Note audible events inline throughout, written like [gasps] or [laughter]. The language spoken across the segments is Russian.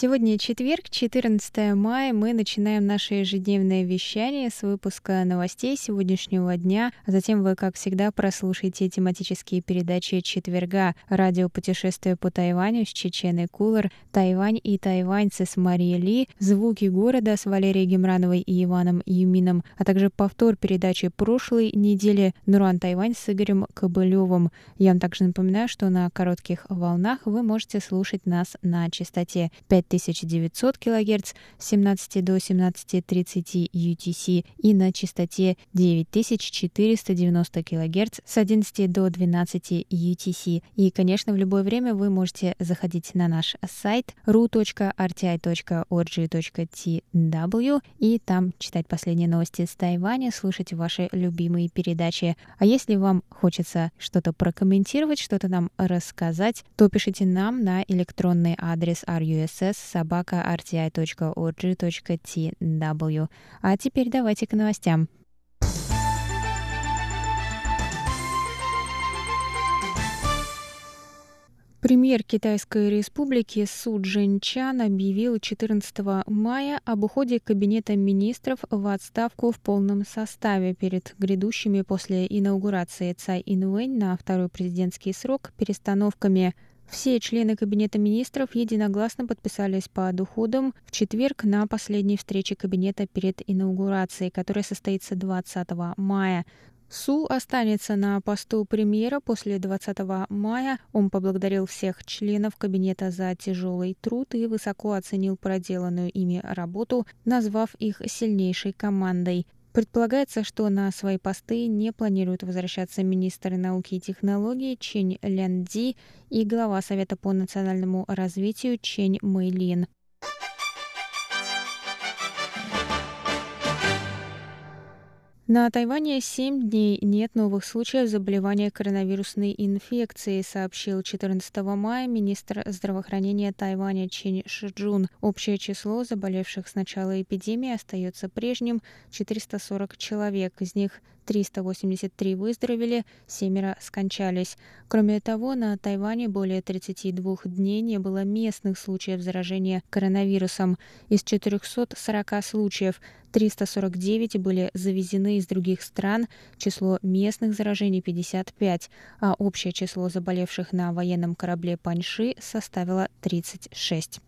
Сегодня четверг, 14 мая. Мы начинаем наше ежедневное вещание с выпуска новостей сегодняшнего дня. А затем вы, как всегда, прослушаете тематические передачи четверга. Радио «Путешествие по Тайваню» с Чеченой Кулер, «Тайвань и тайваньцы» с Марией Ли, «Звуки города» с Валерией Гемрановой и Иваном Юмином, а также повтор передачи прошлой недели «Нуран Тайвань» с Игорем Кобылевым. Я вам также напоминаю, что на коротких волнах вы можете слушать нас на частоте 5 5900 кГц с 17 до 17.30 UTC и на частоте 9490 кГц с 11 до 12 UTC. И, конечно, в любое время вы можете заходить на наш сайт ru.rti.org.tw и там читать последние новости с Тайваня, слушать ваши любимые передачи. А если вам хочется что-то прокомментировать, что-то нам рассказать, то пишите нам на электронный адрес russ собака rti.org.tw. А теперь давайте к новостям. Премьер Китайской республики Су Джинчан объявил 14 мая об уходе Кабинета министров в отставку в полном составе перед грядущими после инаугурации Цай Инвэнь на второй президентский срок перестановками – все члены Кабинета министров единогласно подписались под уходом в четверг на последней встрече Кабинета перед инаугурацией, которая состоится 20 мая. Су останется на посту премьера после 20 мая. Он поблагодарил всех членов кабинета за тяжелый труд и высоко оценил проделанную ими работу, назвав их сильнейшей командой. Предполагается, что на свои посты не планируют возвращаться министр науки и технологий Чень Лян Ди и глава Совета по национальному развитию Чень Мэйлин. На Тайване 7 дней нет новых случаев заболевания коронавирусной инфекцией, сообщил 14 мая министр здравоохранения Тайваня Чин Шиджун. Общее число заболевших с начала эпидемии остается прежним – 440 человек, из них 383 выздоровели, семеро скончались. Кроме того, на Тайване более 32 дней не было местных случаев заражения коронавирусом. Из 440 случаев 349 были завезены из других стран, число местных заражений 55, а общее число заболевших на военном корабле Паньши составило 36.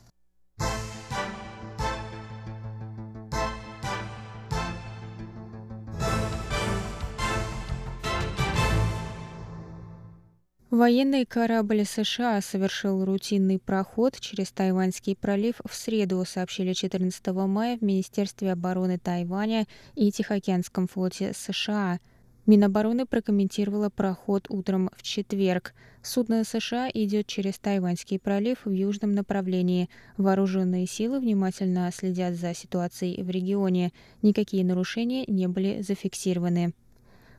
Военный корабль США совершил рутинный проход через Тайваньский пролив в среду, сообщили 14 мая в Министерстве обороны Тайваня и Тихоокеанском флоте США. Минобороны прокомментировала проход утром в четверг. Судно США идет через Тайваньский пролив в южном направлении. Вооруженные силы внимательно следят за ситуацией в регионе. Никакие нарушения не были зафиксированы.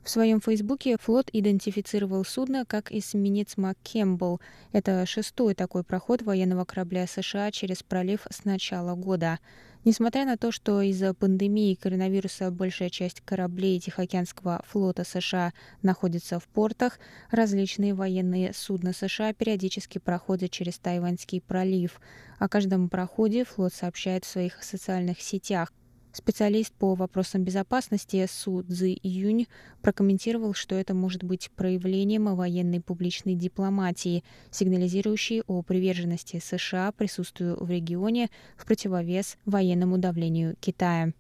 В своем фейсбуке флот идентифицировал судно как эсминец МакКембл. Это шестой такой проход военного корабля США через пролив с начала года. Несмотря на то, что из-за пандемии коронавируса большая часть кораблей Тихоокеанского флота США находится в портах, различные военные судна США периодически проходят через Тайваньский пролив. О каждом проходе флот сообщает в своих социальных сетях. Специалист по вопросам безопасности Су Цзи Юнь прокомментировал, что это может быть проявлением военной публичной дипломатии, сигнализирующей о приверженности США присутствию в регионе в противовес военному давлению Китая.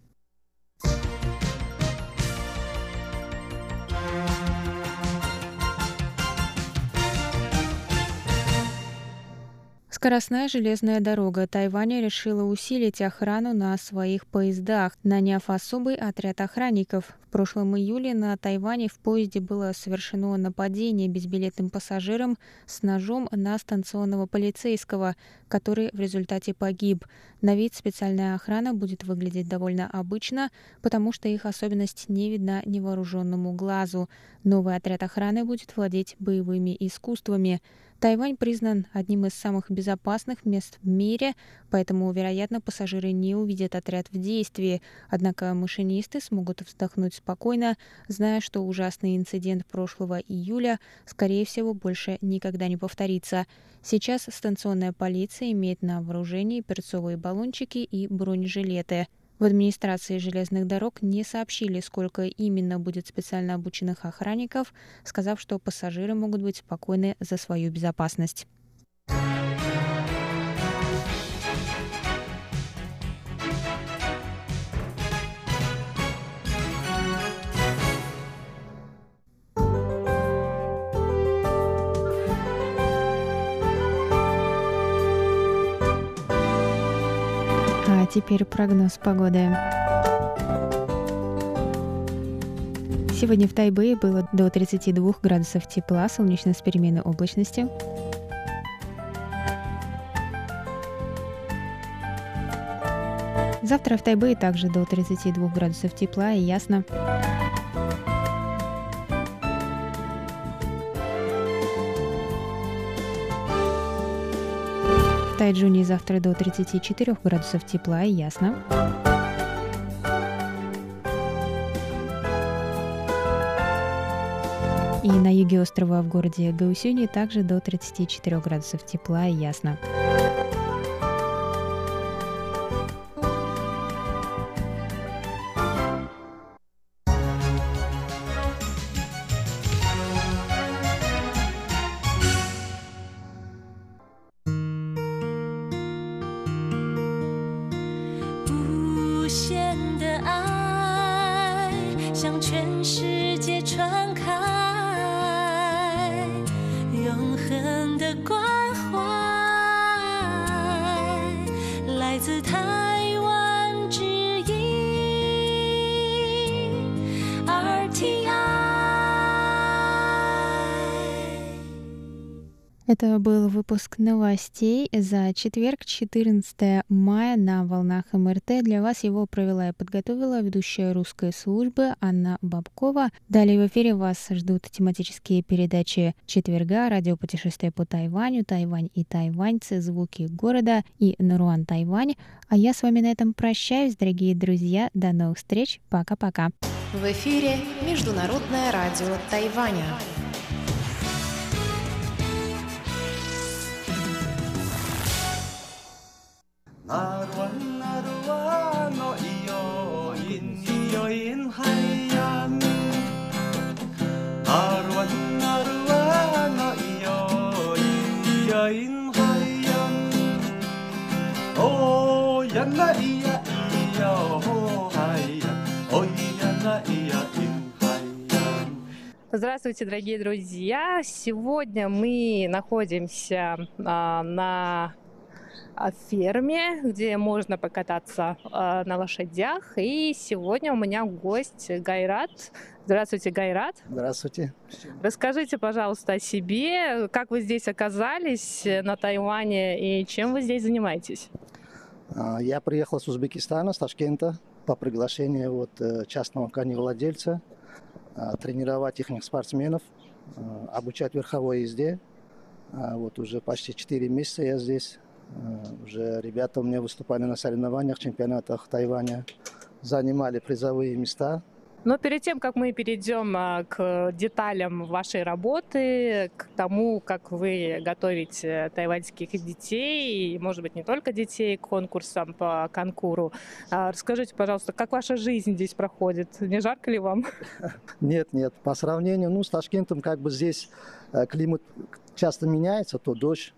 Скоростная железная дорога Тайваня решила усилить охрану на своих поездах, наняв особый отряд охранников. В прошлом июле на Тайване в поезде было совершено нападение безбилетным пассажирам с ножом на станционного полицейского, который в результате погиб. На вид специальная охрана будет выглядеть довольно обычно, потому что их особенность не видна невооруженному глазу. Новый отряд охраны будет владеть боевыми искусствами. Тайвань признан одним из самых безопасных мест в мире, поэтому, вероятно, пассажиры не увидят отряд в действии. Однако машинисты смогут вздохнуть спокойно, зная, что ужасный инцидент прошлого июля, скорее всего, больше никогда не повторится. Сейчас станционная полиция имеет на вооружении перцовые баллончики и бронежилеты. В администрации железных дорог не сообщили, сколько именно будет специально обученных охранников, сказав, что пассажиры могут быть спокойны за свою безопасность. Теперь прогноз погоды. Сегодня в Тайбэе было до 32 градусов тепла, солнечно с переменной облачности. Завтра в Тайбэе также до 32 градусов тепла и ясно. Тайджуне завтра до 34 градусов тепла и ясно. И на юге острова в городе Гаусюни также до 34 градусов тепла и ясно. Это был выпуск новостей за четверг, 14 мая на волнах МРТ. Для вас его провела и подготовила ведущая русской службы Анна Бабкова. Далее в эфире вас ждут тематические передачи четверга, радиопутешествие по Тайваню, Тайвань и тайваньцы, звуки города и Наруан Тайвань. А я с вами на этом прощаюсь, дорогие друзья. До новых встреч. Пока-пока. В эфире Международное радио Тайваня. Здравствуйте, дорогие друзья! Сегодня мы находимся а, на ферме, где можно покататься э, на лошадях. И сегодня у меня гость Гайрат. Здравствуйте, Гайрат. Здравствуйте. Расскажите, пожалуйста, о себе, как вы здесь оказались э, на Тайване и чем вы здесь занимаетесь? А, я приехал с Узбекистана, с Ташкента, по приглашению вот э, частного коневладельца, а, тренировать их спортсменов, а, обучать верховой езде. Вот уже почти 4 месяца я здесь Э, уже ребята у меня выступали на соревнованиях, чемпионатах Тайваня, занимали призовые места. Но перед тем, как мы перейдем а, к деталям вашей работы, к тому, как вы готовите тайваньских детей, и, может быть, не только детей, к конкурсам по конкуру, а, расскажите, пожалуйста, как ваша жизнь здесь проходит? Не жарко ли вам? [laughs] Нет, нет. По сравнению ну, с Ташкентом, как бы здесь э, климат часто меняется, то дождь,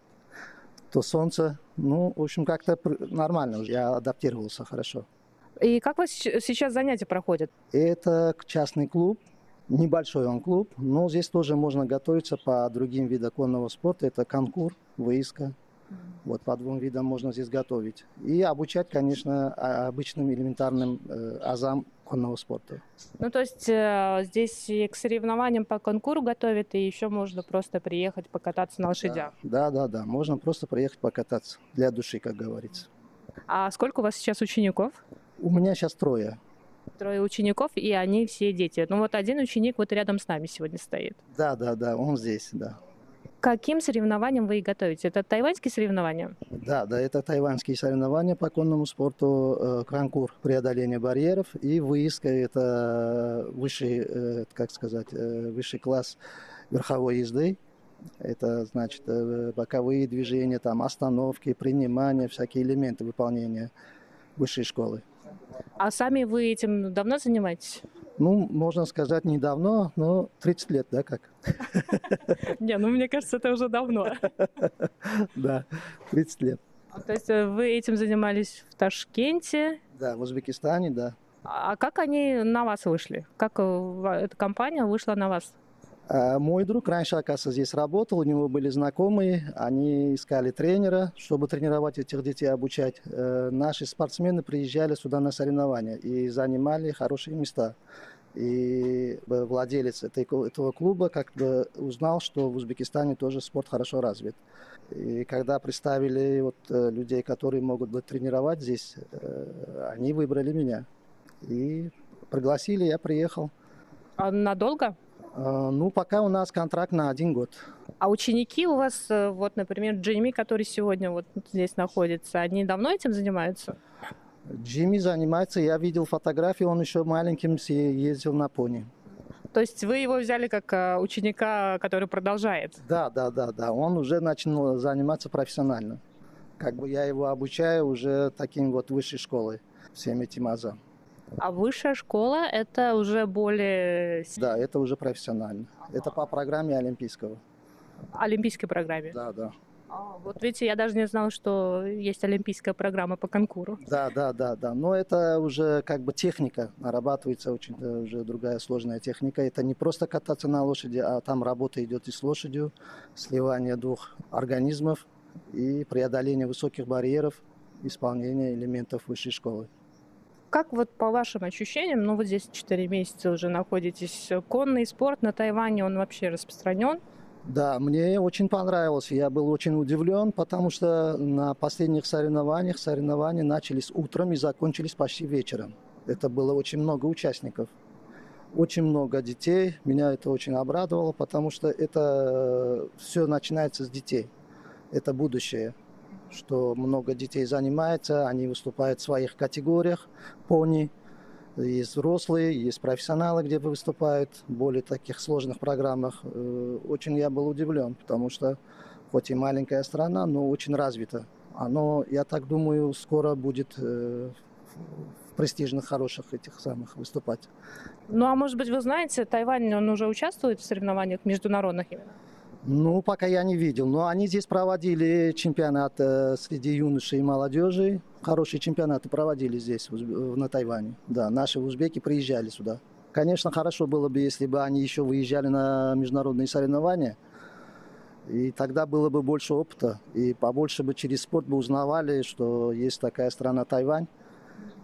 то солнце. Ну, в общем, как-то нормально уже. Я адаптировался хорошо. И как у вас сейчас занятия проходят? Это частный клуб, небольшой он клуб, но здесь тоже можно готовиться по другим видам конного спорта. Это конкур, выиска. Вот по двум видам можно здесь готовить. И обучать, конечно, обычным элементарным э, азам конного спорта. Ну, то есть э, здесь и к соревнованиям по конкуру готовят, и еще можно просто приехать покататься на лошадях. Да, да, да, да. Можно просто приехать покататься для души, как говорится. А сколько у вас сейчас учеников? У меня сейчас трое. Трое учеников, и они все дети. Ну вот один ученик вот рядом с нами сегодня стоит. Да, да, да, он здесь, да каким соревнованиям вы готовите? Это тайваньские соревнования? Да, да, это тайваньские соревнования по конному спорту, э, конкур преодоления барьеров и выезд, это высший, э, как сказать, э, высший класс верховой езды. Это значит боковые движения, там остановки, принимания, всякие элементы выполнения высшей школы. А сами вы этим давно занимаетесь? Ну, можно сказать, недавно, но 30 лет, да, как? [laughs] Не, ну, мне кажется, это уже давно. [laughs] Да, 30 лет. А, то есть э, вы этим занимались в Ташкенте? Да, в Узбекистане, да. А как они на вас вышли? Как э, эта компания вышла на вас? А, мой друг раньше, оказывается, здесь работал, у него были знакомые, они искали тренера, чтобы тренировать этих детей, обучать. Э, наши спортсмены приезжали сюда на соревнования и занимали хорошие места. И владелец этого клуба как бы узнал, что в Узбекистане тоже спорт хорошо развит. И когда представили вот э, людей, которые могут быть тренировать здесь, э, они выбрали меня. И пригласили, я приехал. А надолго? А, ну, пока у нас контракт на один год. А ученики у вас, э, вот, например, Джейми, который сегодня вот здесь находится, они давно этим занимаются? Джимми занимается, я видел фотографии, он еще маленьким ездил на пони. То есть вы его взяли как э, ученика, который продолжает? Да, да, да, да. Он уже начал заниматься профессионально. Как бы я его обучаю уже таким вот высшей школой, всем этим азам. А высшая школа это уже более... Да, это уже профессионально. Это по программе олимпийского. Олимпийской программе? Да, да. А, вот видите, я даже не знала, что есть олимпийская программа по конкуру. Да, да, да, да. Но это уже как бы техника, нарабатывается очень уже другая сложная техника. Это не просто кататься на лошади, а там работа идет и с лошадью, сливание двух организмов и преодоление высоких барьеров, исполнение элементов высшей школы. Как вот по вашим ощущениям, ну вот здесь 4 месяца уже находитесь, конный спорт на Тайване, он вообще распространен? Да, мне очень понравилось. Я был очень удивлен, потому что на последних соревнованиях соревнования начались утром и закончились почти вечером. Это было очень много участников. Очень много детей. Меня это очень обрадовало, потому что это все начинается с детей. Это будущее что много детей занимается, они выступают в своих категориях, пони, есть взрослые, есть профессионалы, где выступают в более таких сложных программах. Э, очень я был удивлен, потому что хоть и маленькая страна, но очень развита. Оно, я так думаю, скоро будет э, в престижных, хороших этих самых выступать. Ну, а может быть, вы знаете, Тайвань, он уже участвует в соревнованиях международных именно? Ну, пока я не видел. Но они здесь проводили чемпионат э, среди юношей и молодежи. Хорошие чемпионаты проводили здесь, на Тайване. Да, наши узбеки приезжали сюда. Конечно, хорошо было бы, если бы они еще выезжали на международные соревнования. И тогда было бы больше опыта. И побольше бы через спорт бы узнавали, что есть такая страна Тайвань.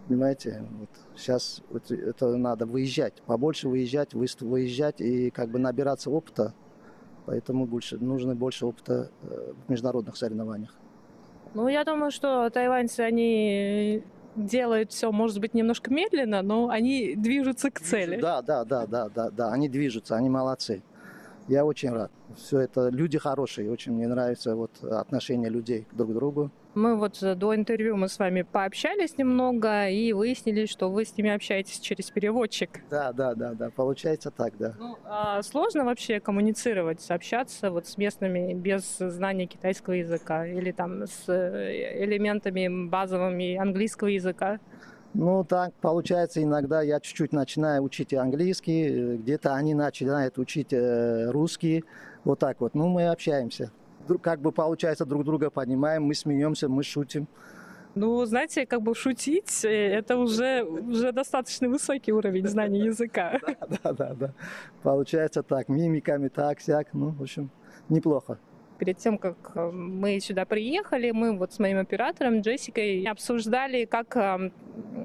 Понимаете, вот сейчас это надо выезжать, побольше выезжать, выезжать и как бы набираться опыта Поэтому больше, нужно больше опыта э, в международных соревнованиях. Ну, я думаю, что тайваньцы, они делают все, может быть, немножко медленно, но они движутся к цели. Да, да, да, да, да, да, они движутся, они молодцы. Я очень рад. Все это люди хорошие, очень мне нравится вот отношение людей друг к другу. Мы вот э, до интервью мы с вами пообщались немного и выяснили, что вы с ними общаетесь через переводчик. Да, да, да, да, получается так, да. Ну, а сложно вообще коммуницировать, общаться вот с местными без знания китайского языка или там с э, элементами базовыми английского языка? Ну, так получается, иногда я чуть-чуть начинаю учить английский, э, где-то они начинают учить русский, вот так вот. Ну, мы общаемся как бы получается друг друга понимаем, мы смеемся, мы шутим. Ну, знаете, как бы шутить, э, это уже, уже достаточно высокий уровень знания языка. Да, да, да, да. Получается так, мимиками так, сяк, ну, в общем, неплохо. Перед тем, как э, мы сюда приехали, мы вот с моим оператором Джессикой обсуждали, как эм,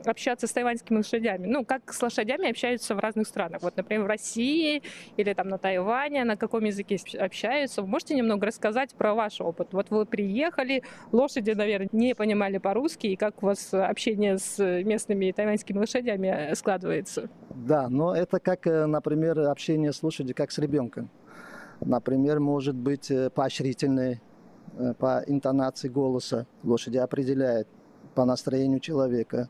общаться с тайваньскими лошадями. Ну, как с лошадями общаются в разных странах. Вот, например, в России или там на Тайване, на каком языке общаются. Можете немного рассказать про ваш опыт? Вот вы приехали, лошади, наверное, не понимали по-русски, и как у вас общение с местными тайваньскими лошадями э, складывается? Да, но это как, э, например, общение с лошадью, как с ребенком. Например, может быть э, поощрительный по интонации голоса. Лошади определяет по настроению человека.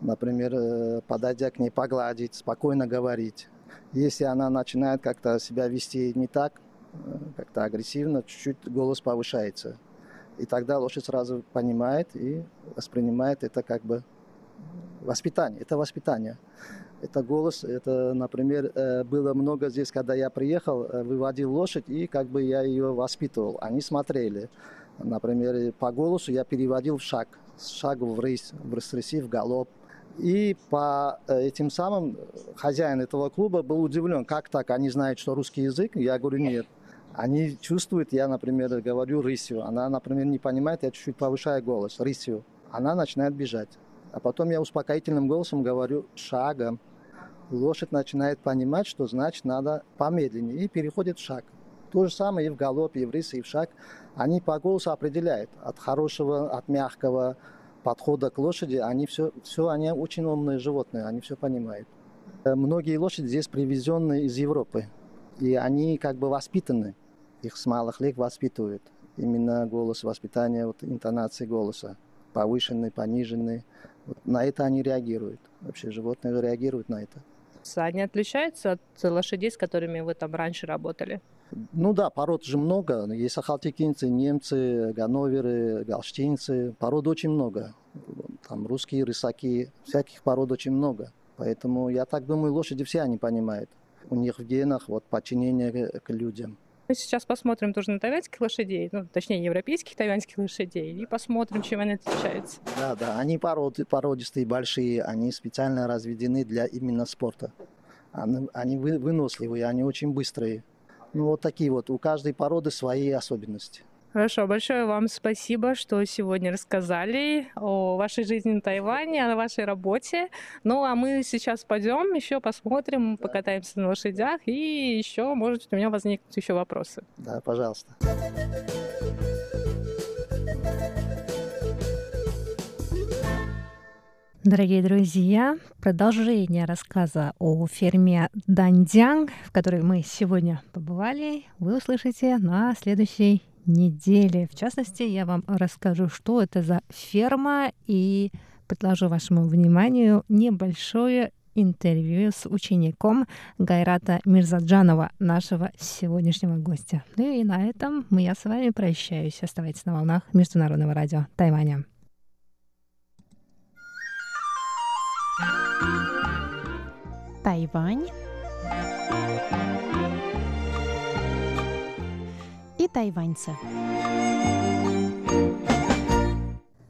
Например, э, подойдя к ней, погладить, спокойно говорить. Если она начинает как-то себя вести не так, э, как-то агрессивно, чуть-чуть голос повышается. И тогда лошадь сразу понимает и воспринимает это как бы воспитание. Это воспитание. Это голос, это, например, э, было много здесь, когда я приехал, выводил лошадь, и как бы я ее воспитывал. Они смотрели. Например, по голосу я переводил в шаг. С шага в рысь, в рыстряси, в галоп. И по э, этим самым хозяин этого клуба был удивлен, как так, они знают, что русский язык? Я говорю, нет. Они чувствуют, я, например, говорю рысью. Она, например, не понимает, я чуть-чуть повышаю голос, рысью. Она начинает бежать. А потом я успокоительным голосом говорю шагом. Лошадь начинает понимать, что значит надо помедленнее, и переходит в шаг. То же самое и в галопе, и в рысе, и в шаг. Они по голосу определяют от хорошего, от мягкого, подхода к лошади, они все, все, они очень умные животные, они все понимают. Э, многие лошади здесь привезенные из Европы, и они как бы воспитаны, их с малых лет воспитывают. Именно голос воспитания, вот интонации голоса, повышенный, пониженный. Вот на это они реагируют. Вообще животные реагируют на это. Они отличаются от лошадей, с которыми вы там раньше работали? Ну да, пород же много. Есть сахалтикинцы, немцы, ганноверы, галштинцы. Пород очень много. Там русские, рысаки, всяких пород очень много. Поэтому я так думаю, лошади все они понимают. У них в генах вот подчинение к людям. Мы сейчас посмотрим тоже на тайваньских лошадей, ну, точнее, европейских тайваньских лошадей, и посмотрим, чем они отличаются. Да, да, они породы, породистые, большие, они специально разведены для именно спорта. Они, они выносливые, они очень быстрые. Ну, вот такие вот. У каждой породы свои особенности. Хорошо, большое вам спасибо, что сегодня рассказали о вашей жизни на Тайване, о вашей работе. Ну, а мы сейчас пойдем, еще посмотрим, покатаемся на лошадях, и еще, может, у меня возникнут еще вопросы. Да, пожалуйста. Дорогие друзья, продолжение рассказа о ферме Дандянг, в которой мы сегодня побывали, вы услышите на следующей неделе. В частности, я вам расскажу, что это за ферма и предложу вашему вниманию небольшое интервью с учеником Гайрата Мирзаджанова, нашего сегодняшнего гостя. Ну и на этом я с вами прощаюсь. Оставайтесь на волнах Международного радио Тайваня. Тайвань и тайваньцы.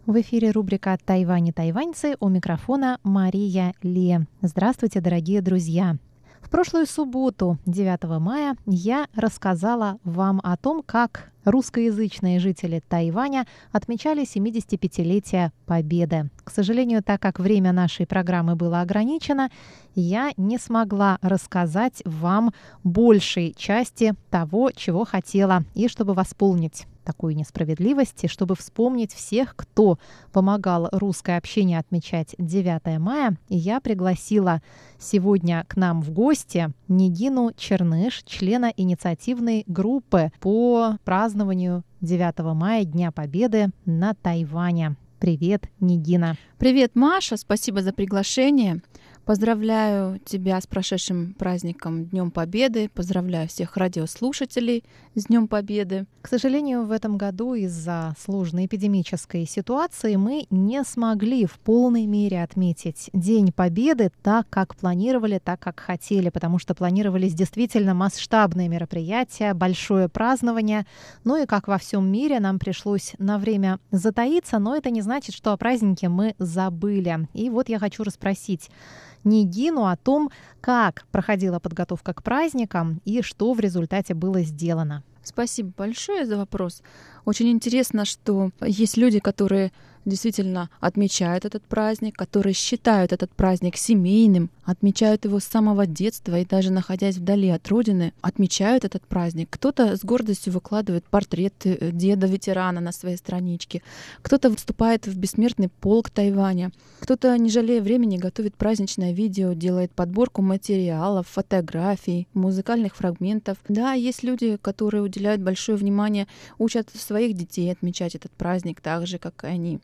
В эфире рубрика «Тайвань и тайваньцы» у микрофона Мария Ли. Здравствуйте, дорогие друзья! В прошлую субботу, 9 мая, я рассказала вам о том, как русскоязычные жители Тайваня отмечали 75-летие Победы. К сожалению, так как время нашей программы было ограничено, я не смогла рассказать вам большей части того, чего хотела, и чтобы восполнить такую несправедливость, и чтобы вспомнить всех, кто помогал русское общение отмечать 9 мая, я пригласила сегодня к нам в гости Нигину Черныш, члена инициативной группы по празднованию 9 мая, Дня Победы на Тайване. Привет, Нигина. Привет, Маша. Спасибо за приглашение. Поздравляю тебя с прошедшим праздником Днем Победы. Поздравляю всех радиослушателей с Днем Победы. К сожалению, в этом году из-за сложной эпидемической ситуации мы не смогли в полной мере отметить День Победы так, как планировали, так, как хотели, потому что планировались действительно масштабные мероприятия, большое празднование. Ну и как во всем мире, нам пришлось на время затаиться, но это не значит, что о празднике мы забыли. И вот я хочу расспросить Нигину о том, как проходила подготовка к праздникам и что в результате было сделано. Спасибо большое за вопрос. Очень интересно, что есть люди, которые действительно отмечают этот праздник, которые считают этот праздник семейным, отмечают его с самого детства и даже находясь вдали от родины, отмечают этот праздник. Кто-то с гордостью выкладывает портрет э, деда-ветерана на своей страничке, кто-то выступает в бессмертный полк Тайваня, кто-то, не жалея времени, готовит праздничное видео, делает подборку материалов, фотографий, музыкальных фрагментов. Да, есть люди, которые уделяют большое внимание, учат своих детей отмечать этот праздник так же, как и они.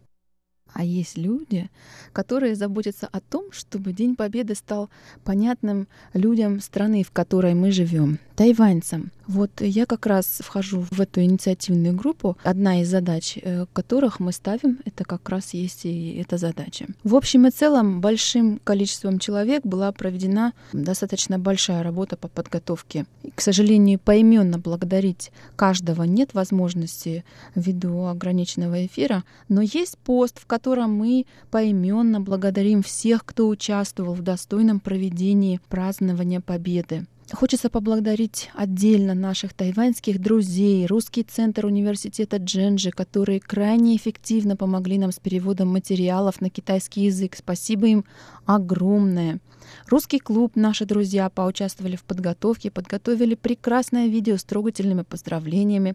А есть люди, которые заботятся о том, чтобы День Победы стал понятным людям страны, в которой мы живем, тайваньцам. Вот я как раз вхожу в эту инициативную группу. Одна из задач, э, которых мы ставим, это как раз есть и эта задача. В общем и целом, большим количеством человек была проведена достаточно большая работа по подготовке. И, к сожалению, поименно благодарить каждого нет возможности ввиду ограниченного эфира, но есть пост, в котором мы поименно благодарим всех, кто участвовал в достойном проведении празднования Победы. Хочется поблагодарить отдельно наших тайваньских друзей, Русский центр университета Дженджи, которые крайне эффективно помогли нам с переводом материалов на китайский язык. Спасибо им огромное. Русский клуб «Наши друзья» поучаствовали в подготовке, подготовили прекрасное видео с трогательными поздравлениями.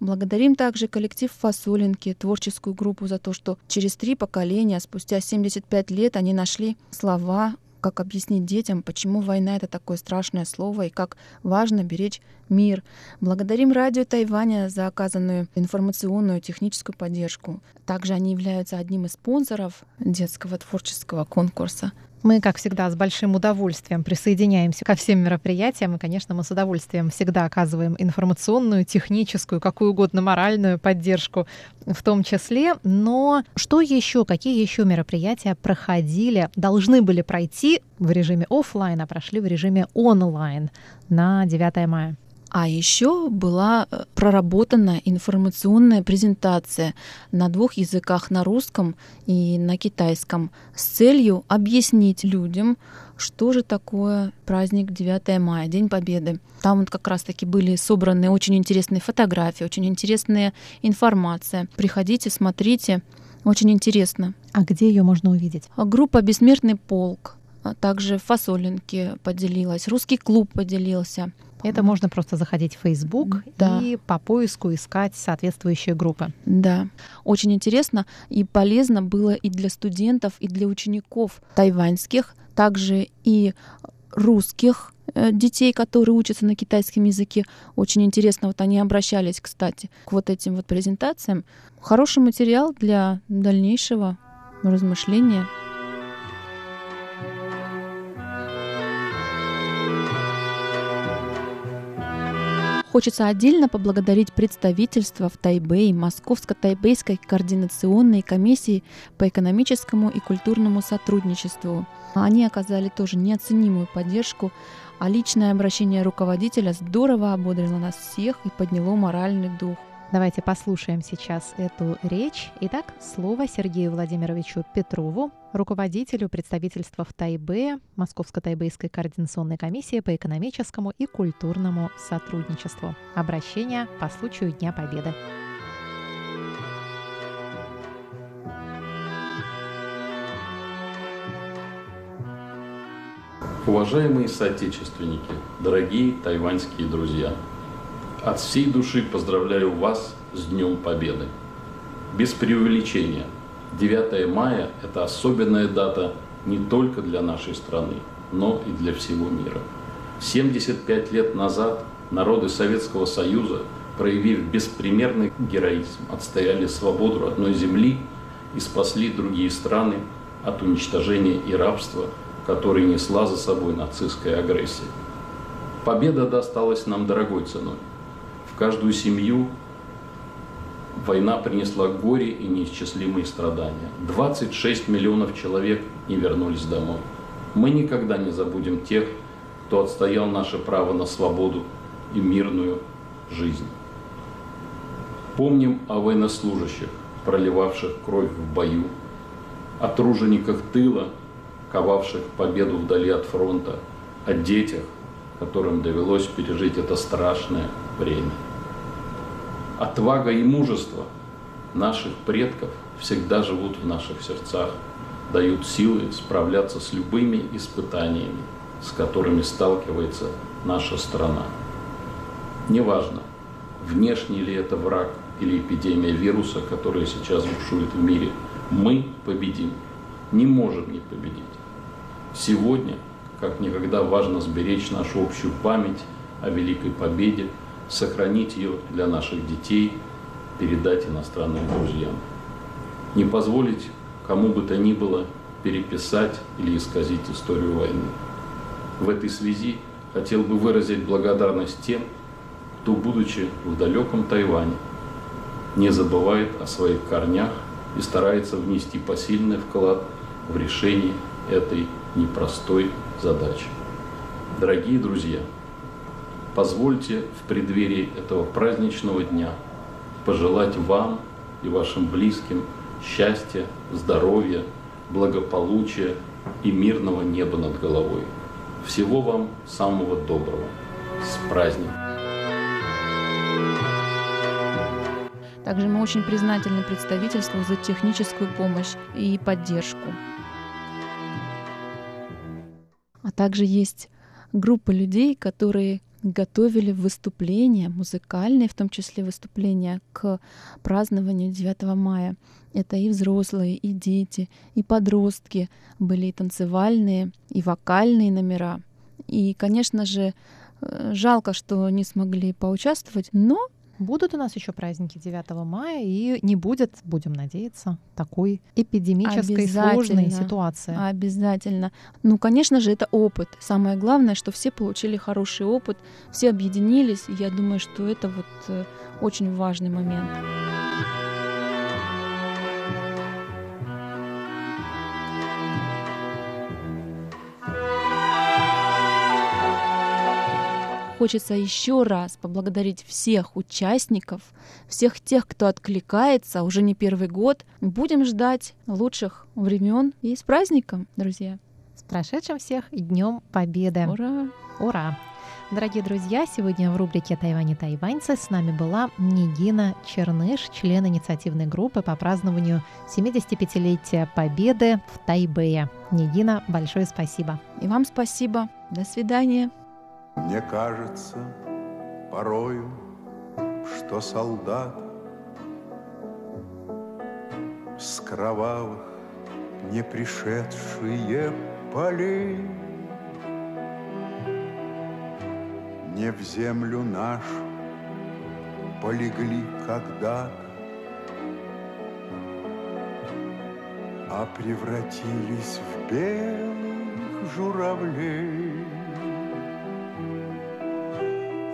Благодарим также коллектив «Фасолинки», творческую группу за то, что через три поколения, спустя 75 лет, они нашли слова как объяснить детям, почему война — это такое страшное слово и как важно беречь мир. Благодарим радио Тайваня за оказанную информационную техническую поддержку. Также они являются одним из спонсоров детского творческого конкурса. Мы, как всегда, с большим удовольствием присоединяемся ко всем мероприятиям. И, конечно, мы с удовольствием всегда оказываем информационную, техническую, какую угодно моральную поддержку в том числе. Но что еще, какие еще мероприятия проходили, должны были пройти в режиме офлайн, а прошли в режиме онлайн на 9 мая? А еще была э, проработана информационная презентация на двух языках, на русском и на китайском, с целью объяснить людям, что же такое праздник 9 мая, День Победы. Там вот как раз-таки были собраны очень интересные фотографии, очень интересная информация. Приходите, смотрите, очень интересно. А где ее можно увидеть? Группа «Бессмертный полк», также Фасолинки поделилась, русский клуб поделился. Это можно просто заходить в Facebook да. и по поиску искать соответствующие группы. Да, очень интересно и полезно было и для студентов, и для учеников тайваньских, также и русских э, детей, которые учатся на китайском языке. Очень интересно, вот они обращались, кстати, к вот этим вот презентациям. Хороший материал для дальнейшего размышления. Хочется отдельно поблагодарить представительство в Тайбэе Московско-Тайбэйской координационной комиссии по экономическому и культурному сотрудничеству. Они оказали тоже неоценимую поддержку, а личное обращение руководителя здорово ободрило нас всех и подняло моральный дух. Давайте послушаем сейчас эту речь. Итак, слово Сергею Владимировичу Петрову, руководителю представительства в Тайбе Московско-Тайбэйской координационной комиссии по экономическому и культурному сотрудничеству. Обращение по случаю Дня Победы. Уважаемые соотечественники, дорогие тайваньские друзья – от всей души поздравляю вас с Днем Победы. Без преувеличения, 9 мая – это особенная дата не только для нашей страны, но и для всего мира. 75 лет назад народы Советского Союза, проявив беспримерный героизм, отстояли свободу родной земли и спасли другие страны от уничтожения и рабства, которые несла за собой нацистская агрессия. Победа досталась нам дорогой ценой – каждую семью война принесла горе и неисчислимые страдания. 26 миллионов человек не вернулись домой. Мы никогда не забудем тех, кто отстоял наше право на свободу и мирную жизнь. Помним о военнослужащих, проливавших кровь в бою, о тружениках тыла, ковавших победу вдали от фронта, о детях, которым довелось пережить это страшное время. Отвага и мужество наших предков всегда живут в наших сердцах, дают силы справляться с любыми испытаниями, с которыми сталкивается наша страна. Неважно, внешний ли это враг или эпидемия вируса, которая сейчас бушует в мире, мы победим, не можем не победить. Сегодня, как никогда, важно сберечь нашу общую память о Великой Победе, сохранить ее для наших детей, передать иностранным друзьям. Не позволить кому бы то ни было переписать или исказить историю войны. В этой связи хотел бы выразить благодарность тем, кто, будучи в далеком Тайване, не забывает о своих корнях и старается внести посильный вклад в решение этой непростой задачи. Дорогие друзья, позвольте в преддверии этого праздничного дня пожелать вам и вашим близким счастья, здоровья, благополучия и мирного неба над головой. Всего вам самого доброго. С праздником! Также мы очень признательны представительству за техническую помощь и поддержку. А также есть группа людей, которые готовили выступления, музыкальные, в том числе выступления к празднованию 9 мая. Это и взрослые, и дети, и подростки, были и танцевальные, и вокальные номера. И, конечно же, э, жалко, что не смогли поучаствовать, но Будут у нас еще праздники 9 мая, и не будет, будем надеяться, такой эпидемической сложной ситуации. Обязательно. Ну, конечно же, это опыт. Самое главное, что все получили хороший опыт, все объединились. Я думаю, что это вот э, очень важный момент. Хочется еще раз поблагодарить всех участников, всех тех, кто откликается уже не первый год. Будем ждать лучших времен и с праздником, друзья. С прошедшим всех Днем Победы! Ура! Ура! Дорогие друзья, сегодня в рубрике «Тайвань тайваньцы» с нами была Нигина Черныш, член инициативной группы по празднованию 75-летия Победы в Тайбэе. Нигина, большое спасибо. И вам спасибо. До свидания. Мне кажется порою, что солдат С кровавых не пришедшие полей Не в землю нашу полегли когда-то, А превратились в белых журавлей.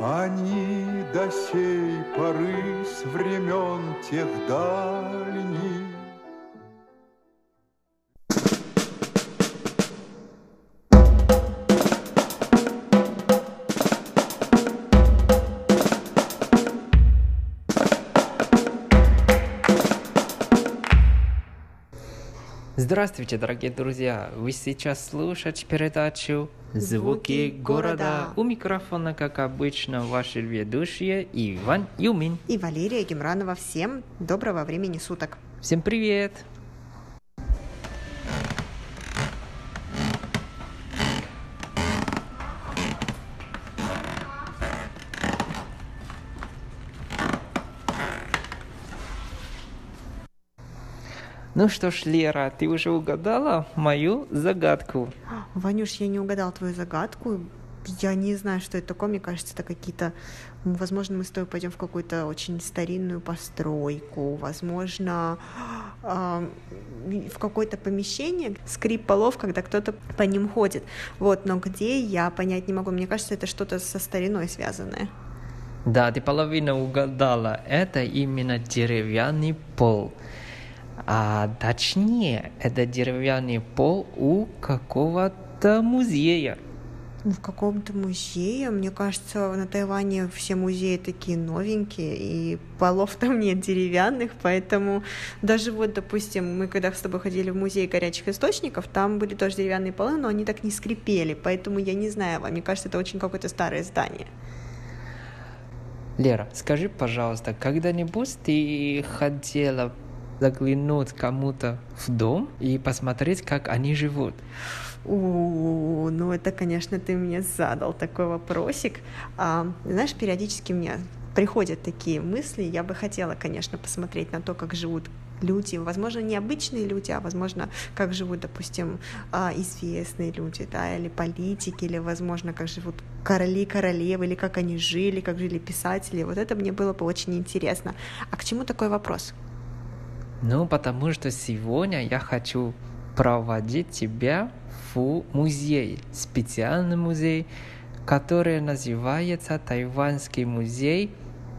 Они до сей поры с времен тех дальних Здравствуйте, дорогие друзья! Вы сейчас слушаете передачу «Звуки города». У микрофона, как обычно, ваши ведущие Иван Юмин и Валерия Гемранова. Всем доброго времени суток! Всем привет! Ну что ж, Лера, ты уже угадала мою загадку? Ванюш, я не угадал твою загадку. Я не знаю, что это такое. Мне кажется, это какие-то... Возможно, мы с тобой пойдем в какую-то очень старинную постройку. Возможно, э, в какое-то помещение скрип полов, когда кто-то по ним ходит. Вот, но где, я понять не могу. Мне кажется, это что-то со стариной связанное. Да, ты половину угадала. Это именно деревянный пол. А точнее, это деревянный пол у какого-то музея. Ну, в каком-то музее. Мне кажется, на Тайване все музеи такие новенькие, и полов там нет деревянных, поэтому даже вот, допустим, мы когда с тобой ходили в музей горячих источников, там были тоже деревянные полы, но они так не скрипели, поэтому я не знаю, мне кажется, это очень какое-то старое здание. Лера, скажи, пожалуйста, когда-нибудь ты хотела заглянуть кому-то в дом и посмотреть, как они живут? У, ну это, конечно, ты мне задал такой вопросик. А, знаешь, периодически мне приходят такие мысли. Я бы хотела, конечно, посмотреть на то, как живут люди, возможно, необычные люди, а возможно, как живут, допустим, а, известные люди, да, или политики, или, возможно, как живут короли, королевы, или как они жили, как жили писатели. Вот это мне было бы очень интересно. А к чему такой вопрос? Ну, потому что сегодня я хочу проводить тебя в музей, специальный музей, который называется Тайванский музей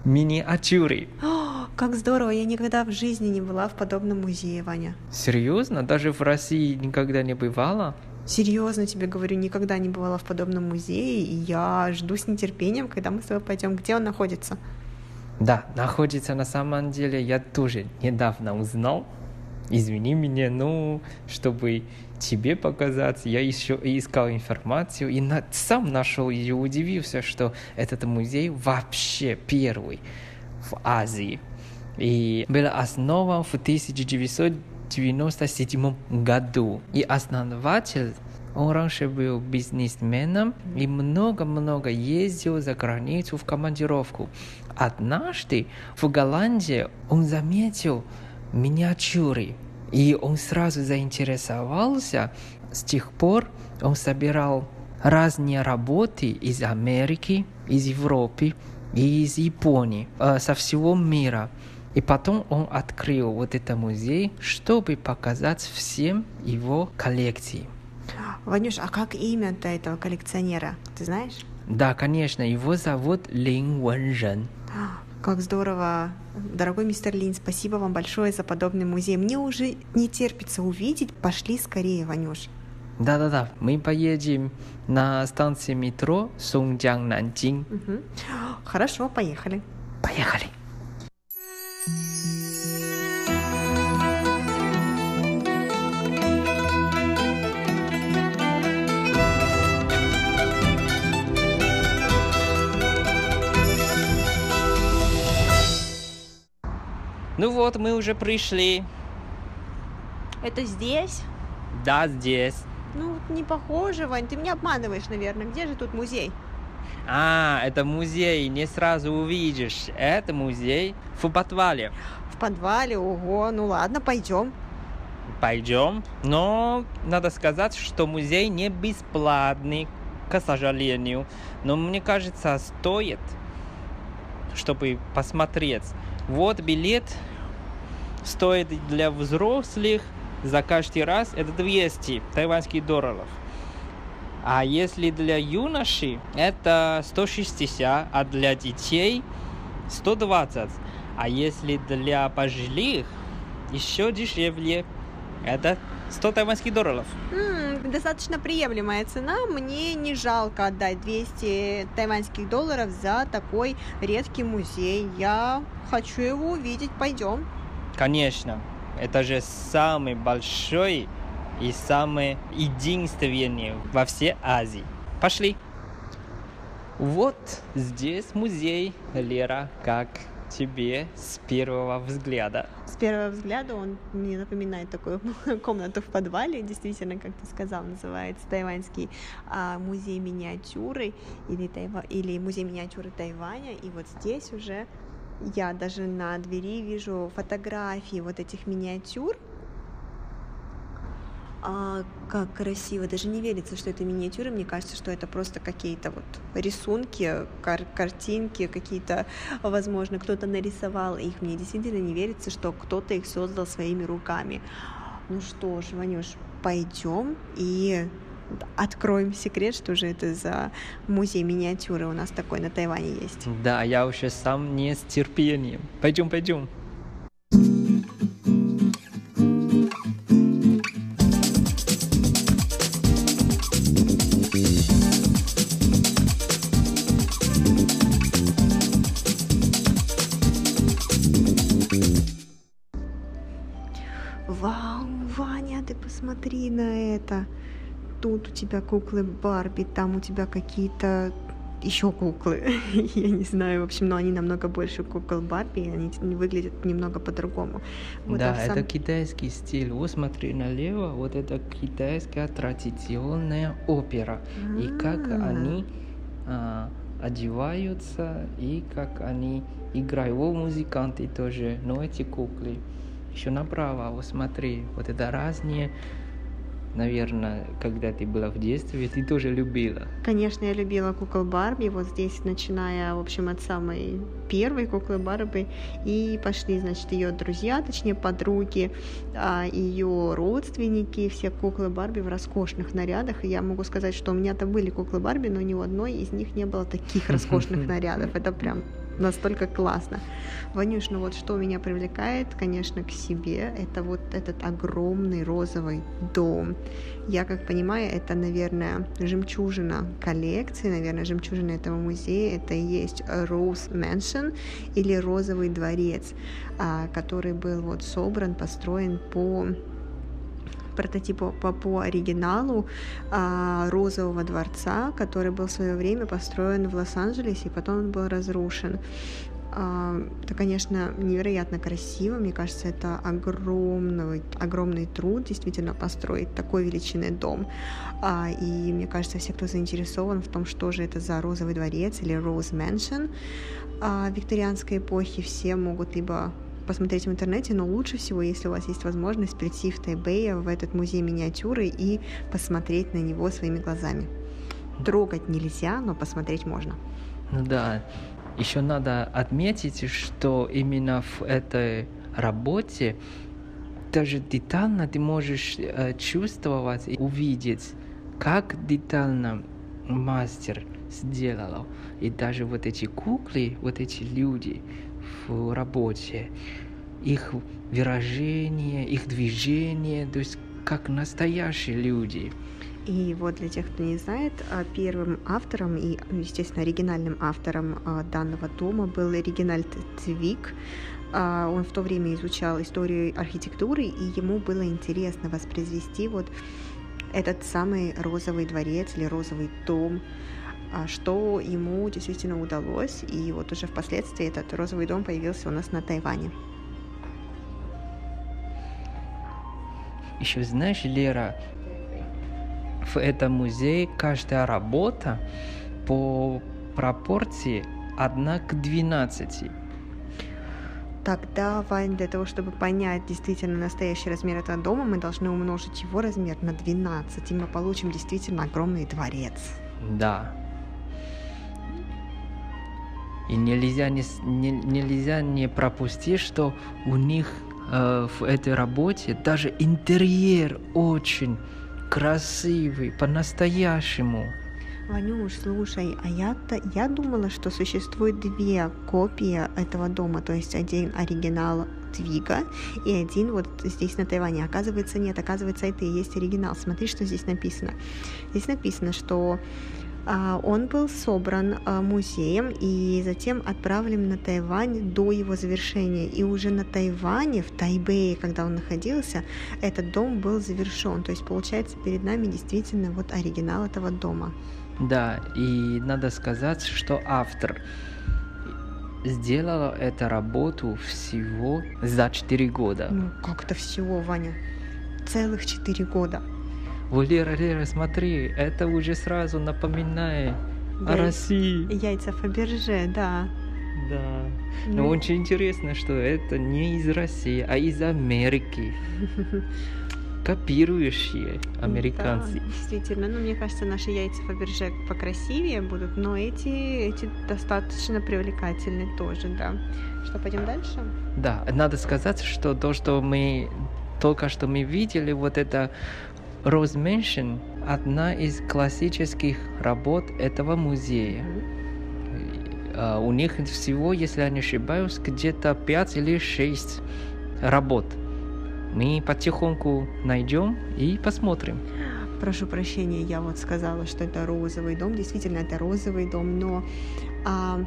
миниатюры. [gasps] О, как здорово! Я никогда в жизни не была в подобном музее, Ваня. Серьезно? Даже в России никогда не бывала? Серьезно тебе говорю, никогда не бывала в подобном музее, и я жду с нетерпением, когда мы с тобой пойдем. Где он находится? Да, находится на самом деле, я тоже недавно узнал. Извини меня, ну, чтобы тебе показать, я еще искал информацию и на, сам нашел и удивился, что этот музей вообще первый в Азии. И был основан в 1997 году. И основатель он раньше был бизнесменом и много-много ездил за границу в командировку. Однажды в Голландии он заметил миниатюры, и он сразу заинтересовался. С тех пор он собирал разные работы из Америки, из Европы и из Японии, э, со всего мира. И потом он открыл вот этот музей, чтобы показать всем его коллекции. Ванюш, а как имя-то этого коллекционера, ты знаешь? Да, конечно, его зовут Лин Венжен. Как здорово. Дорогой мистер Лин, спасибо вам большое за подобный музей. Мне уже не терпится увидеть. Пошли скорее, Ванюш. Да-да-да, мы поедем на станции метро Сунгджан-Нанджин. Угу. Хорошо, поехали. Поехали. Вот, мы уже пришли. Это здесь? Да, здесь. Ну, не похоже, Вань, ты меня обманываешь, наверное. Где же тут музей? А, это музей, не сразу увидишь. Это музей в подвале. В подвале, ого, ну ладно, пойдем. Пойдем. Но надо сказать, что музей не бесплатный, к сожалению. Но мне кажется, стоит, чтобы посмотреть. Вот билет стоит для взрослых за каждый раз это 200 тайваньских долларов. А если для юноши, это 160, а для детей 120. А если для пожилых, еще дешевле. Это 100 тайваньских долларов. М-м, достаточно приемлемая цена. Мне не жалко отдать 200 тайваньских долларов за такой редкий музей. Я хочу его увидеть. Пойдем. Конечно, это же самый большой и самый единственный во всей Азии. Пошли. Вот здесь музей Лера, как тебе с первого взгляда? С первого взгляда он мне напоминает такую [laughs] комнату в подвале, действительно, как ты сказал, называется Тайваньский а, музей миниатюры или, Тайва... или музей миниатюры Тайваня, и вот здесь уже я даже на двери вижу фотографии вот этих миниатюр. А, как красиво, даже не верится, что это миниатюры, мне кажется, что это просто какие-то вот рисунки, кар картинки, какие-то, возможно, кто-то нарисовал их, мне действительно не верится, что кто-то их создал своими руками. Ну что ж, Ванюш, пойдем и откроем секрет, что же это за музей миниатюры у нас такой на Тайване есть. Да, я уже сам не с терпением. Пойдем, пойдем. Тебя куклы Барби, там у тебя какие-то еще куклы. [laughs] Я не знаю, в общем, но они намного больше кукол Барби, и они выглядят немного по-другому. Вот, да, а сам... это китайский стиль. Вот смотри налево, вот это китайская традиционная опера. А-а-а. И как а. они а, одеваются, и как они играют. Вот музыканты тоже, но эти куклы. Еще направо, вот смотри, вот это разные наверное, когда ты была в детстве, ты тоже любила. Конечно, я любила кукол Барби, вот здесь, начиная, в общем, от самой первой куклы Барби, и пошли, значит, ее друзья, точнее, подруги, а, ее родственники, все куклы Барби в роскошных нарядах, и я могу сказать, что у меня-то были куклы Барби, но ни у одной из них не было таких [laughs] роскошных нарядов, это прям настолько классно. Ванюш, ну вот что меня привлекает, конечно, к себе, это вот этот огромный розовый дом. Я как понимаю, это, наверное, жемчужина коллекции, наверное, жемчужина этого музея. Это и есть Rose Mansion или Розовый дворец, а, который был вот собран, построен по прототипу по, по оригиналу а, Розового дворца, который был в свое время построен в Лос-Анджелесе, и потом он был разрушен. А, это, конечно, невероятно красиво. Мне кажется, это огромный, огромный труд действительно построить такой величины дом. А, и мне кажется, все, кто заинтересован в том, что же это за розовый дворец или Rose Mansion викторианской эпохи, все могут либо посмотреть в интернете, но лучше всего, если у вас есть возможность прийти в Тайбэя, в этот музей миниатюры и посмотреть на него своими глазами. Трогать нельзя, но посмотреть можно. Ну да, еще надо отметить, что именно в этой работе даже детально ты можешь э, чувствовать и увидеть, как детально мастер сделал. И даже вот эти куклы, вот эти люди, работе, их выражение, их движение, то есть как настоящие люди. И вот для тех, кто не знает, а, первым автором и, естественно, оригинальным автором а, данного дома был Регинальд Цвик. А, он в то время изучал историю архитектуры, и ему было интересно воспроизвести вот этот самый розовый дворец или розовый дом, что ему действительно удалось. И вот уже впоследствии этот розовый дом появился у нас на Тайване. Еще знаешь, Лера, в этом музее каждая работа по пропорции 1 к 12. Тогда, Вань, для того, чтобы понять действительно настоящий размер этого дома, мы должны умножить его размер на 12, и мы получим действительно огромный дворец. Да, и нельзя не, не, нельзя не пропустить, что у них э, в этой работе даже интерьер очень красивый, по-настоящему. Ванюш, слушай, а я-то я думала, что существует две копии этого дома, то есть один оригинал Твига и один вот здесь на Тайване. Оказывается, нет, оказывается, это и есть оригинал. Смотри, что здесь написано. Здесь написано, что он был собран а, музеем и затем отправлен на Тайвань до его завершения. И уже на Тайване, в Тайбэе, когда он находился, этот дом был завершен. То есть, получается, перед нами действительно вот оригинал этого дома. Да, и надо сказать, что автор сделала эту работу всего за 4 года. Ну, как то всего, Ваня? Целых 4 года. О, Лера, Лера, смотри, это уже сразу напоминает Яй... о России. Яйца Фаберже, да. Да. Ну... Но очень интересно, что это не из России, а из Америки. [laughs] Копирующие американцы. Да, действительно. Ну, мне кажется, наши яйца Фаберже покрасивее будут, но эти, эти достаточно привлекательны тоже, да. Что, пойдем дальше? Да, надо сказать, что то, что мы только что мы видели, вот это Mansion – одна из классических работ этого музея. Uh, у них всего, если я не ошибаюсь, где-то 5 или 6 работ. Мы потихоньку найдем и посмотрим. Прошу прощения, я вот сказала, что это розовый дом. Действительно, это розовый дом, но а,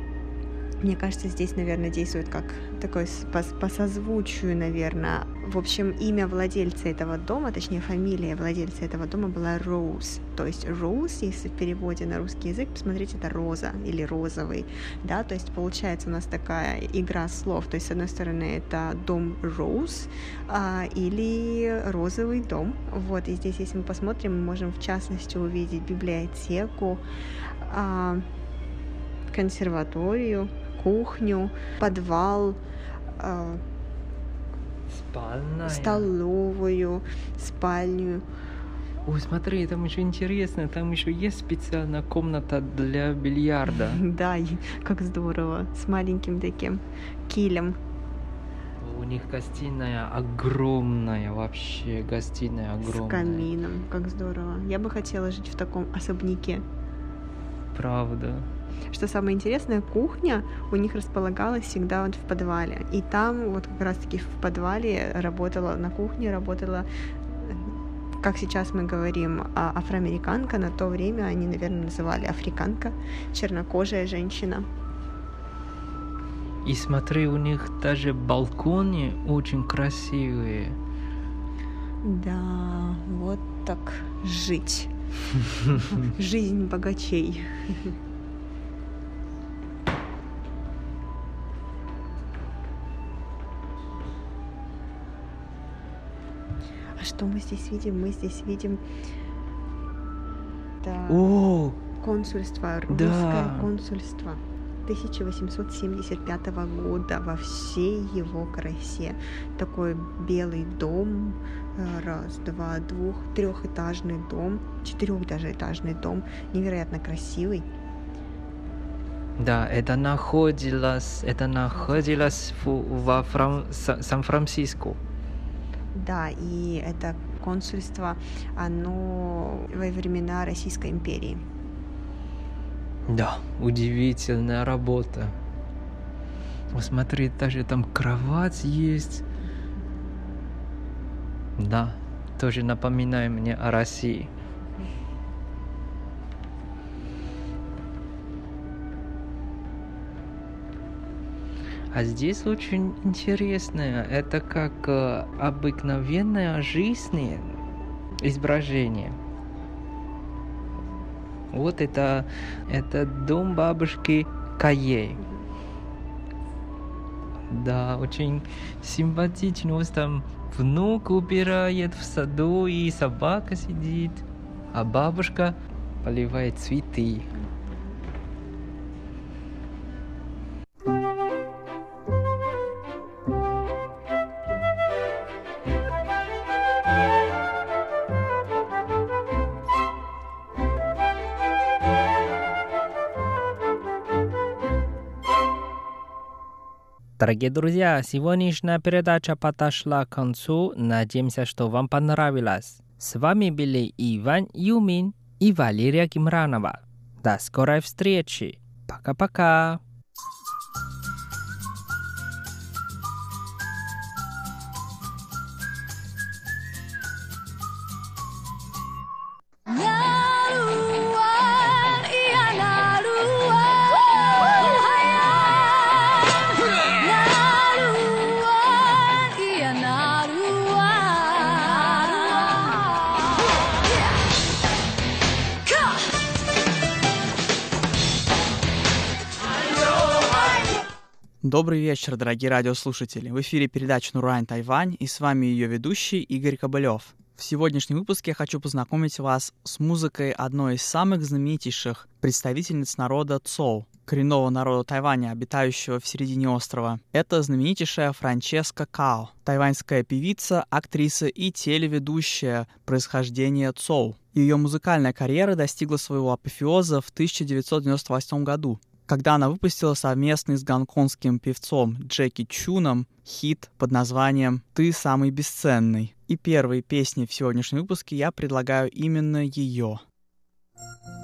Мне кажется, здесь, наверное, действует как такой по, по созвучию, наверное. В общем, имя владельца этого дома, точнее, фамилия владельца этого дома была Роуз. То есть Роуз, если в переводе на русский язык, посмотрите, это роза или розовый, да, то есть получается у нас такая игра слов. То есть, с одной стороны, это дом Роуз а, или розовый дом. Вот, и здесь, если мы посмотрим, мы можем в частности увидеть библиотеку, а, консерваторию, кухню, подвал, э, Спальная. столовую, спальню. Ой, смотри, там еще интересно, там еще есть специальная комната для бильярда. [laughs] Да, как здорово, с маленьким таким килем. У них гостиная огромная, вообще гостиная огромная. С камином, как здорово. Я бы хотела жить в таком особняке. Правда. Что самое интересное, кухня у них располагалась всегда вот в подвале. И там вот как раз-таки в подвале работала, на кухне работала как сейчас мы говорим, а, афроамериканка, на то время они, наверное, называли африканка, чернокожая женщина. И смотри, у них даже балконы очень красивые. Да, вот так жить. [laughs] Жизнь богачей. А что мы здесь видим? Мы здесь видим да, О, консульство, русское да. консульство 1875 года во всей его красе. Такой белый дом, э, раз, два, двух, трехэтажный дом, четырех даже этажный дом, невероятно красивый. да, это находилось, это находилось в- во Фран- Са- Сан-Франциско. Да, и это консульство, оно во времена Российской империи. Да, удивительная работа. Вот смотри, даже там кровать есть. Да, тоже напоминает мне о России. А здесь очень интересное, это как э, обыкновенная жизнь изображение. Вот это, это дом бабушки Каей. Да, очень симпатично. Вот там внук убирает в саду, и собака сидит, а бабушка поливает цветы. Дорогие друзья, сегодняшняя передача подошла к концу. Надеемся, что вам понравилось. С вами были Иван Юмин и Валерия Кимранова. До скорой встречи. Пока-пока. Добрый вечер, дорогие радиослушатели. В эфире передача Нурайн Тайвань и с вами ее ведущий Игорь Кобылев. В сегодняшнем выпуске я хочу познакомить вас с музыкой одной из самых знаменитейших представительниц народа Цоу, коренного народа Тайваня, обитающего в середине острова. Это знаменитейшая Франческа Као, тайваньская певица, актриса и телеведущая происхождения Цоу. Ее музыкальная карьера достигла своего апофеоза в 1998 году, когда она выпустила совместный с гонконгским певцом Джеки Чуном хит под названием «Ты самый бесценный». И первой песней в сегодняшнем выпуске я предлагаю именно ее. 这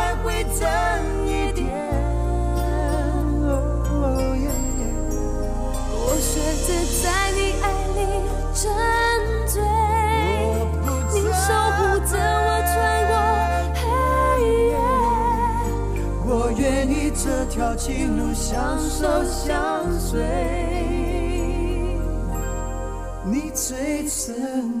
情路相守相随，你最珍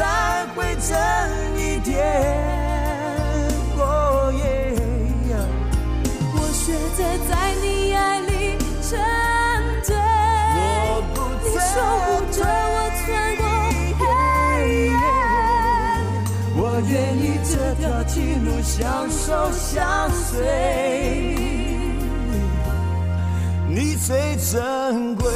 才会真一点。我学着在你爱里沉醉，你守护着我穿过黑夜。我愿意这条情路相守相随，你最珍贵，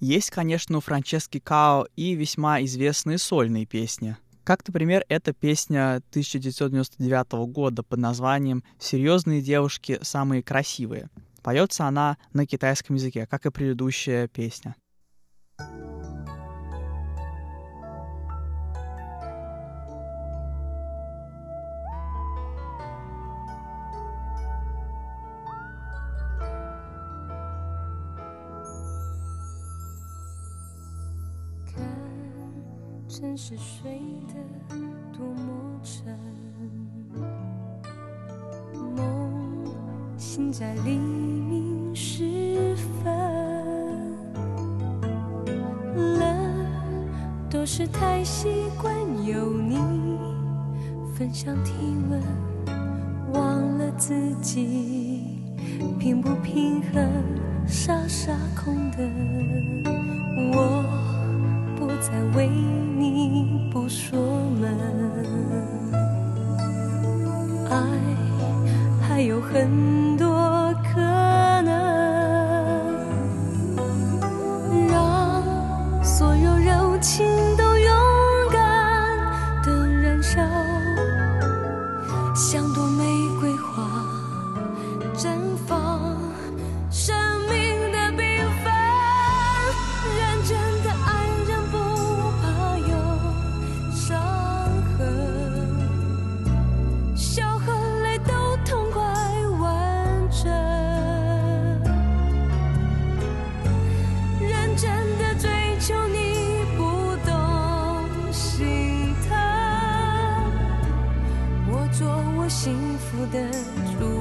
Есть, конечно, у Франчески Као и весьма известные сольные песни. Как, например, эта песня 1999 года под названием «Серьезные девушки самые красивые». Поется она на китайском языке, как и предыдущая песня. 看是睡得多么沉，梦醒在黎明时分。冷，都是太习惯有你分享体温，忘了自己平不平衡，傻傻空等。我。再为你不说门。爱还有很心疼，我做我幸福的主。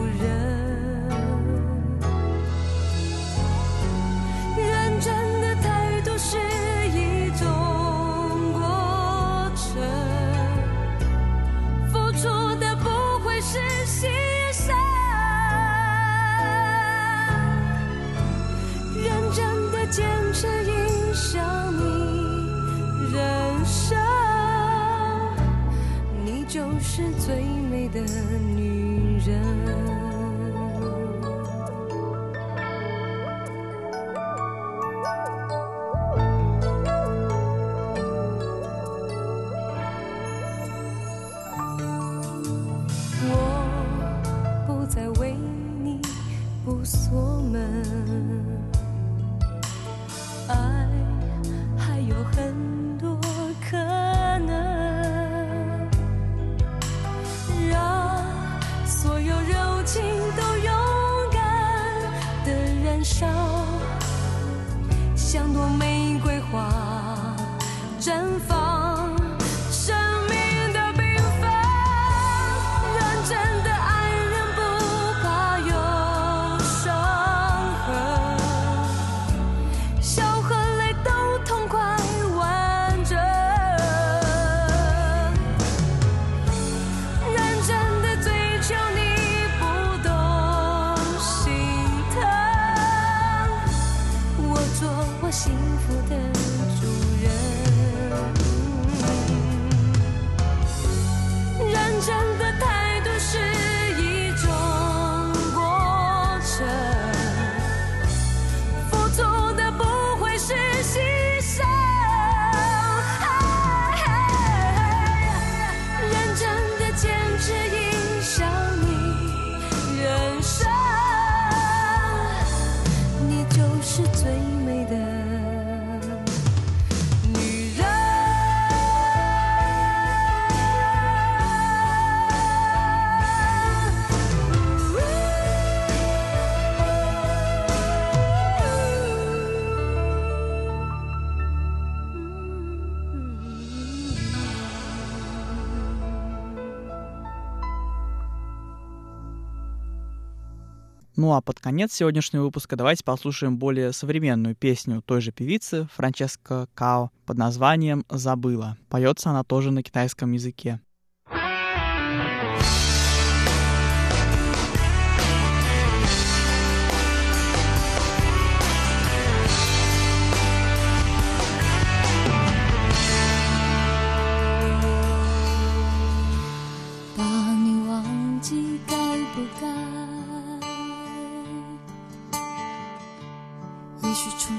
Ну а под конец сегодняшнего выпуска давайте послушаем более современную песню той же певицы Франческо Као под названием «Забыла». Поется она тоже на китайском языке.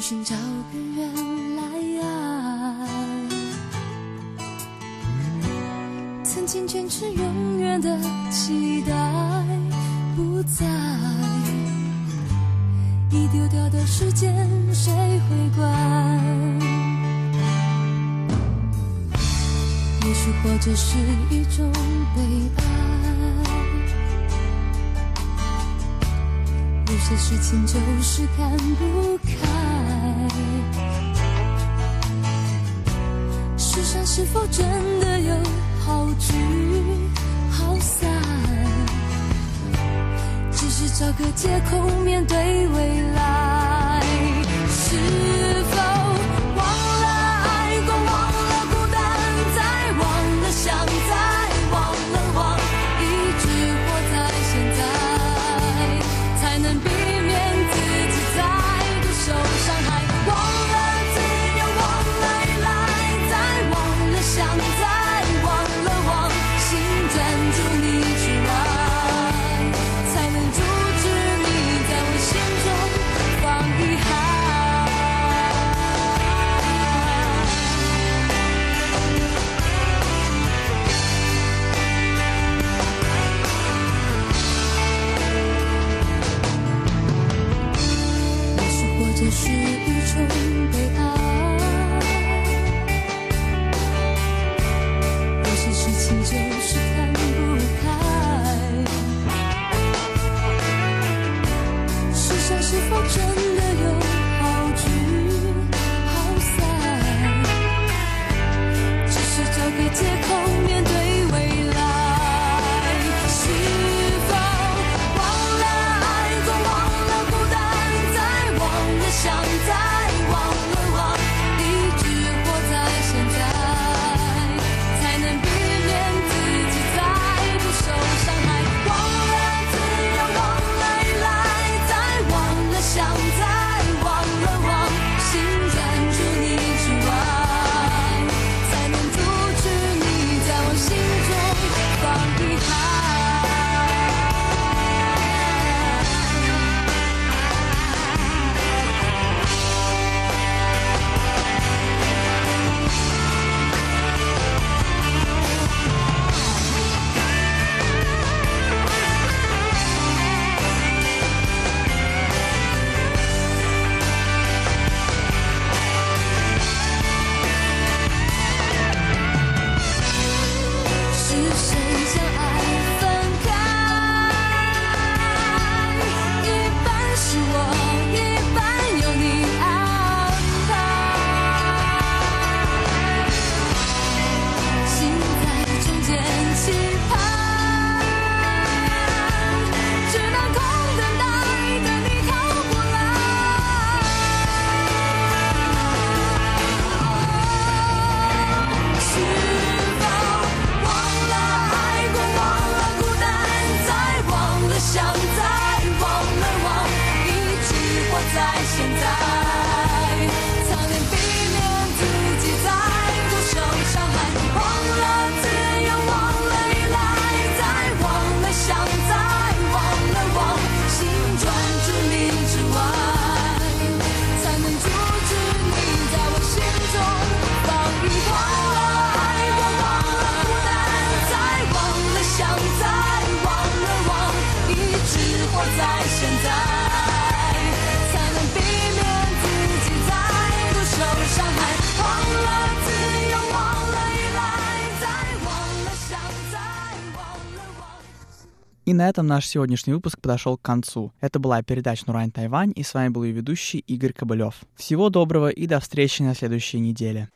寻找更人来爱曾经坚持永远的期待不在，一丢掉的时间谁会管？也许活着是一种悲哀。有些事情就是看不。是否真的有好聚好散只是找个借口面对未来。是 на этом наш сегодняшний выпуск подошел к концу. Это была передача Нурайн Тайвань, и с вами был ее ведущий Игорь Кобылев. Всего доброго и до встречи на следующей неделе.